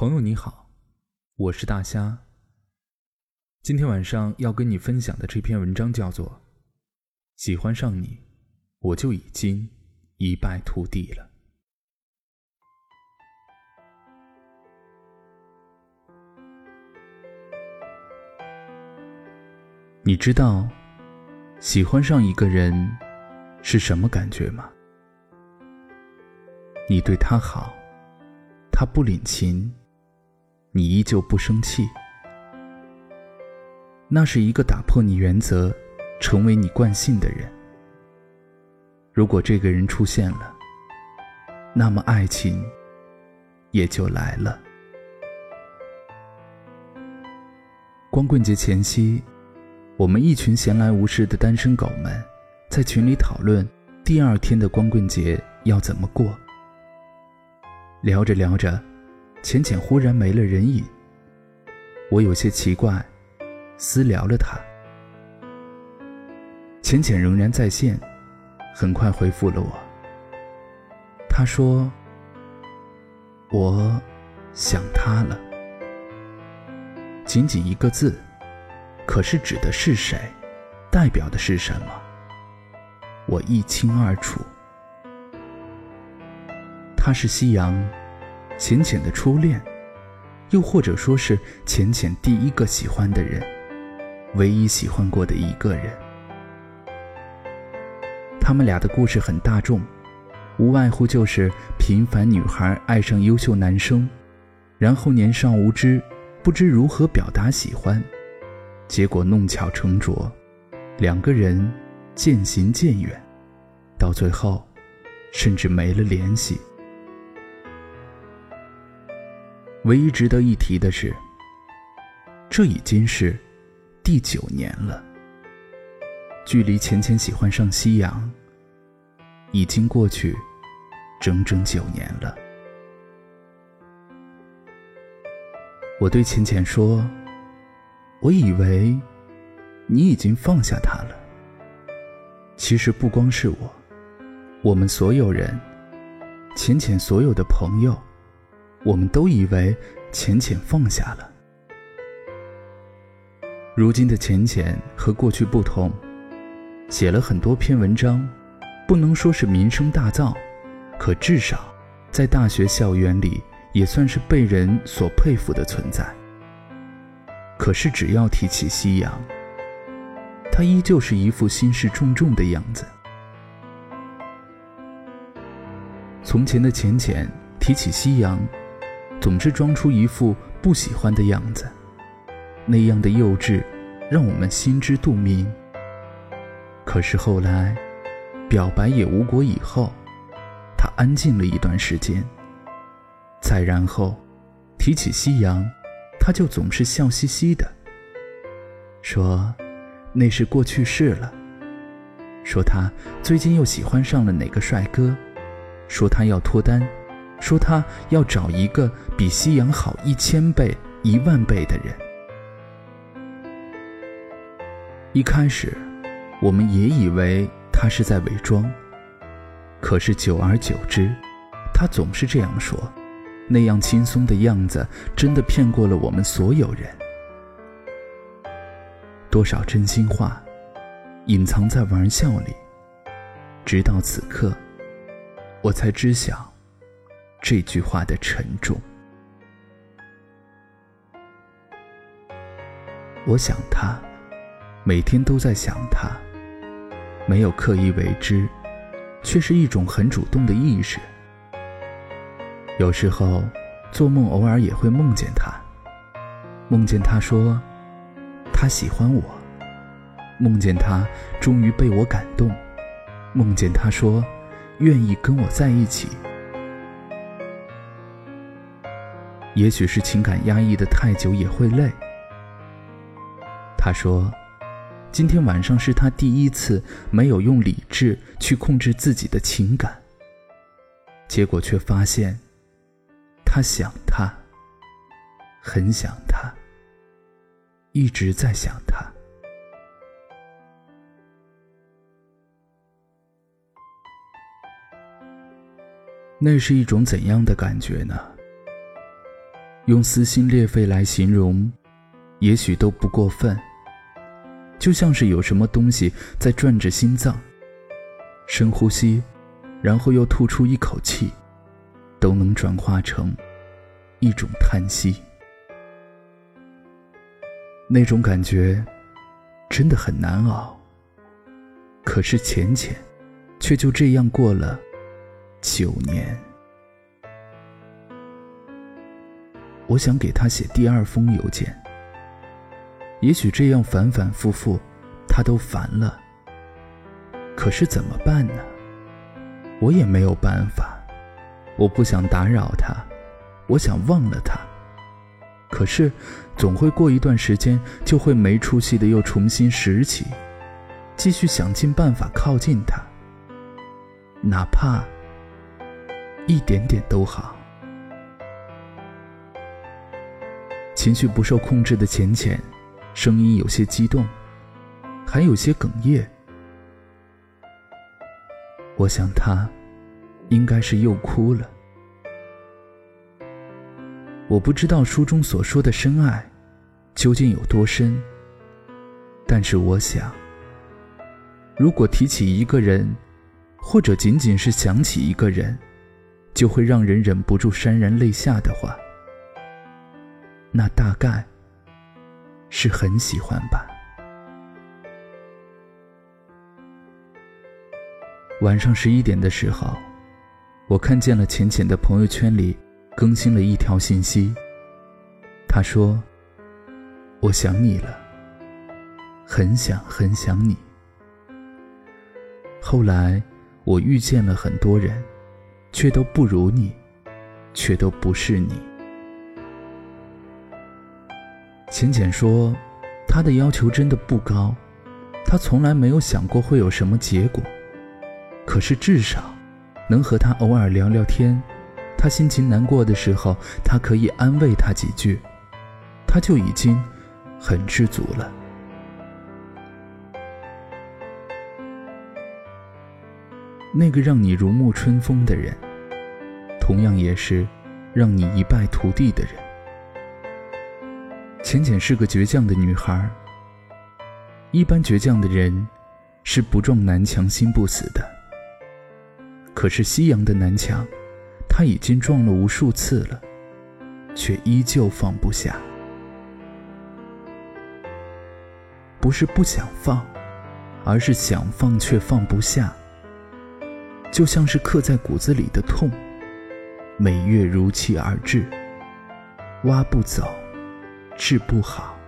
朋友你好，我是大虾。今天晚上要跟你分享的这篇文章叫做《喜欢上你，我就已经一败涂地了》。你知道喜欢上一个人是什么感觉吗？你对他好，他不领情。你依旧不生气，那是一个打破你原则、成为你惯性的人。如果这个人出现了，那么爱情也就来了。光棍节前夕，我们一群闲来无事的单身狗们，在群里讨论第二天的光棍节要怎么过。聊着聊着。浅浅忽然没了人影，我有些奇怪，私聊了他。浅浅仍然在线，很快回复了我。他说：“我想他了。”仅仅一个字，可是指的是谁，代表的是什么，我一清二楚。他是夕阳。浅浅的初恋，又或者说是浅浅第一个喜欢的人，唯一喜欢过的一个人。他们俩的故事很大众，无外乎就是平凡女孩爱上优秀男生，然后年少无知，不知如何表达喜欢，结果弄巧成拙，两个人渐行渐远，到最后，甚至没了联系。唯一值得一提的是，这已经是第九年了。距离浅浅喜欢上夕阳，已经过去整整九年了。我对浅浅说：“我以为你已经放下他了。其实不光是我，我们所有人，浅浅所有的朋友。”我们都以为浅浅放下了。如今的浅浅和过去不同，写了很多篇文章，不能说是名声大噪，可至少在大学校园里也算是被人所佩服的存在。可是只要提起夕阳，他依旧是一副心事重重的样子。从前的浅浅提起夕阳。总是装出一副不喜欢的样子，那样的幼稚，让我们心知肚明。可是后来，表白也无果以后，他安静了一段时间。再然后，提起夕阳，他就总是笑嘻嘻的，说那是过去式了。说他最近又喜欢上了哪个帅哥，说他要脱单。说他要找一个比夕阳好一千倍、一万倍的人。一开始，我们也以为他是在伪装，可是久而久之，他总是这样说，那样轻松的样子，真的骗过了我们所有人。多少真心话，隐藏在玩笑里，直到此刻，我才知晓。这句话的沉重。我想他，每天都在想他，没有刻意为之，却是一种很主动的意识。有时候做梦，偶尔也会梦见他，梦见他说他喜欢我，梦见他终于被我感动，梦见他说愿意跟我在一起。也许是情感压抑的太久，也会累。他说：“今天晚上是他第一次没有用理智去控制自己的情感，结果却发现，他想他，很想他，一直在想他。那是一种怎样的感觉呢？”用撕心裂肺来形容，也许都不过分。就像是有什么东西在转着心脏，深呼吸，然后又吐出一口气，都能转化成一种叹息。那种感觉真的很难熬，可是浅浅却就这样过了九年。我想给他写第二封邮件，也许这样反反复复，他都烦了。可是怎么办呢？我也没有办法。我不想打扰他，我想忘了他。可是，总会过一段时间，就会没出息的又重新拾起，继续想尽办法靠近他，哪怕一点点都好。情绪不受控制的浅浅，声音有些激动，还有些哽咽。我想他，应该是又哭了。我不知道书中所说的深爱，究竟有多深。但是我想，如果提起一个人，或者仅仅是想起一个人，就会让人忍不住潸然泪下的话，那大概是很喜欢吧。晚上十一点的时候，我看见了浅浅的朋友圈里。更新了一条信息，他说：“我想你了，很想很想你。”后来我遇见了很多人，却都不如你，却都不是你。浅浅说，他的要求真的不高，他从来没有想过会有什么结果，可是至少能和他偶尔聊聊天。他心情难过的时候，他可以安慰他几句，他就已经很知足了。那个让你如沐春风的人，同样也是让你一败涂地的人。浅浅是个倔强的女孩，一般倔强的人是不撞南墙心不死的，可是夕阳的南墙。他已经撞了无数次了，却依旧放不下。不是不想放，而是想放却放不下。就像是刻在骨子里的痛，每月如期而至，挖不走，治不好。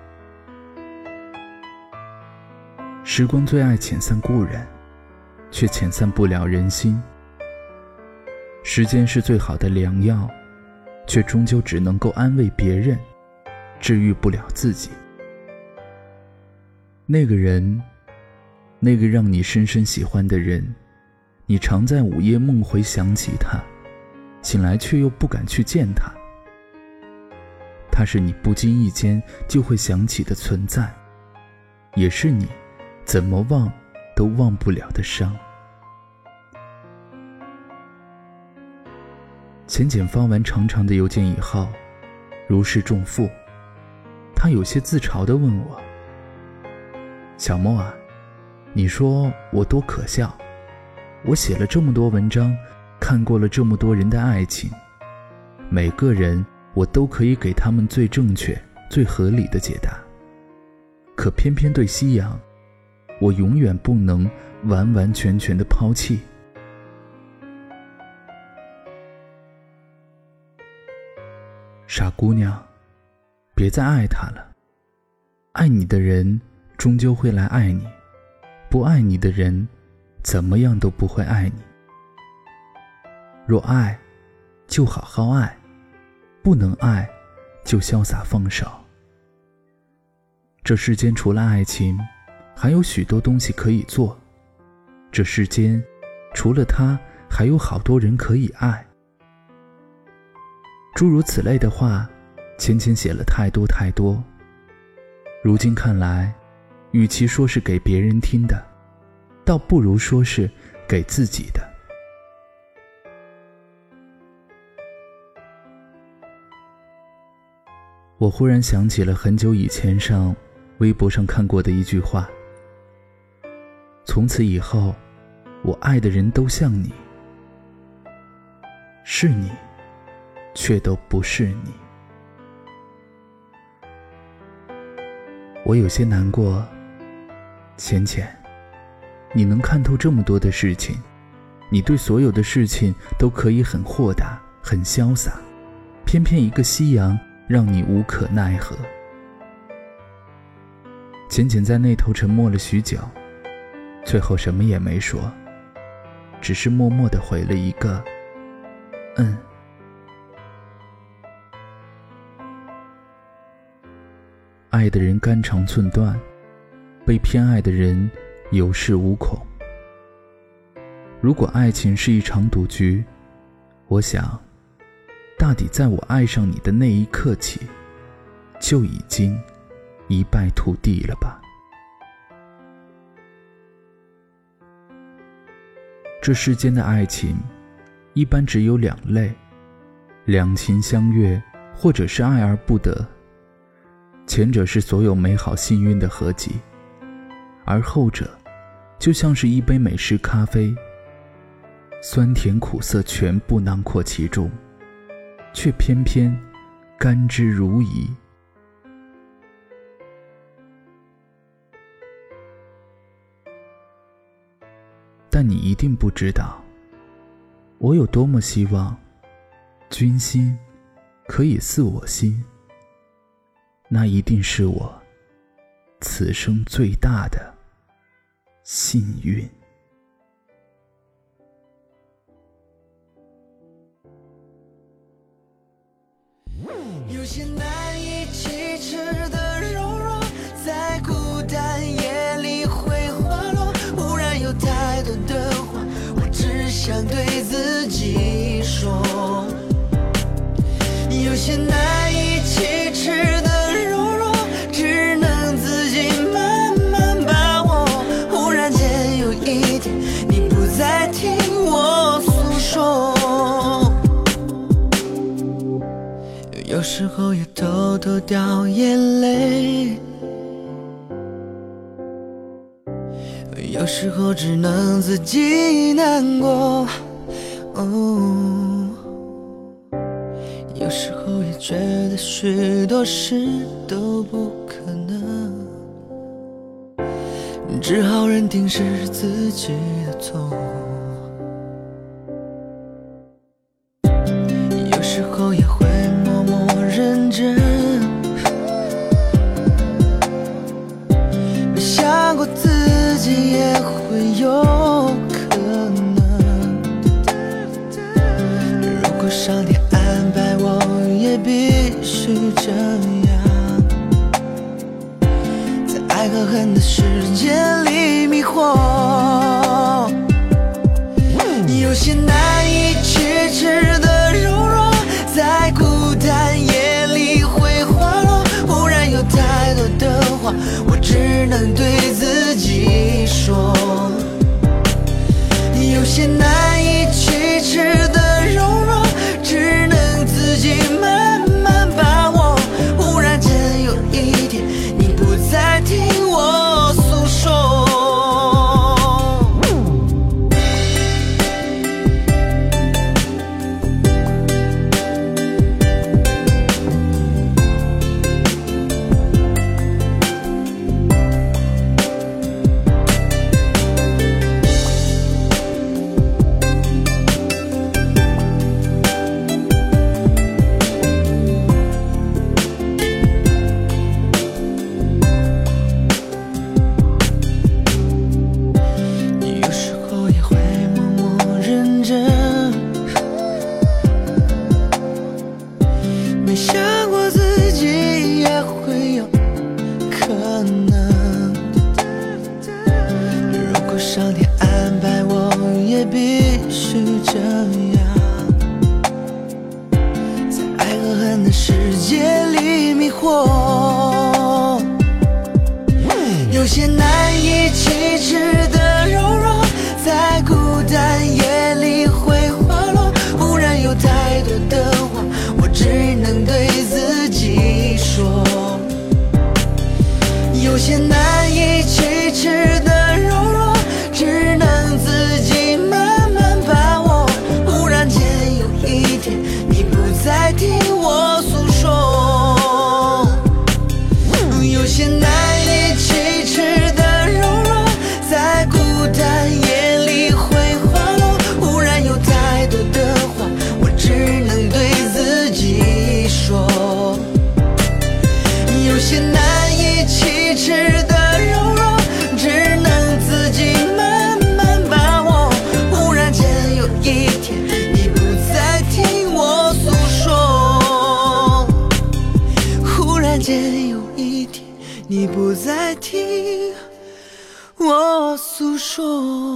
时光最爱遣散故人，却遣散不了人心。时间是最好的良药，却终究只能够安慰别人，治愈不了自己。那个人，那个让你深深喜欢的人，你常在午夜梦回想起他，醒来却又不敢去见他。他是你不经意间就会想起的存在，也是你怎么忘都忘不了的伤。浅浅发完长长的邮件以后，如释重负。他有些自嘲地问我：“小莫啊，你说我多可笑？我写了这么多文章，看过了这么多人的爱情，每个人我都可以给他们最正确、最合理的解答。可偏偏对夕阳，我永远不能完完全全的抛弃。”傻姑娘，别再爱他了。爱你的人终究会来爱你，不爱你的人，怎么样都不会爱你。若爱，就好好爱；不能爱，就潇洒放手。这世间除了爱情，还有许多东西可以做。这世间，除了他，还有好多人可以爱。诸如此类的话，浅浅写了太多太多。如今看来，与其说是给别人听的，倒不如说是给自己的。我忽然想起了很久以前上微博上看过的一句话：“从此以后，我爱的人都像你，是你，却都不是你。”我有些难过，浅浅，你能看透这么多的事情，你对所有的事情都可以很豁达、很潇洒，偏偏一个夕阳。让你无可奈何。浅浅在那头沉默了许久，最后什么也没说，只是默默的回了一个“嗯”。爱的人肝肠寸断，被偏爱的人有恃无恐。如果爱情是一场赌局，我想。大抵在我爱上你的那一刻起，就已经一败涂地了吧？这世间的爱情，一般只有两类：两情相悦，或者是爱而不得。前者是所有美好幸运的合集，而后者，就像是一杯美式咖啡，酸甜苦涩全部囊括其中。却偏偏甘之如饴。但你一定不知道，我有多么希望，君心可以似我心。那一定是我此生最大的幸运。时候也偷偷掉眼泪，有时候只能自己难过。哦，有时候也觉得许多事都不可能，只好认定是自己的错。也会有可能。如果上天安排，我也必须这样，在爱和恨的世界里迷惑，有些难以启齿的柔弱，在孤单夜里会滑落。忽然有太多的话。我只能对有些难以启齿。说。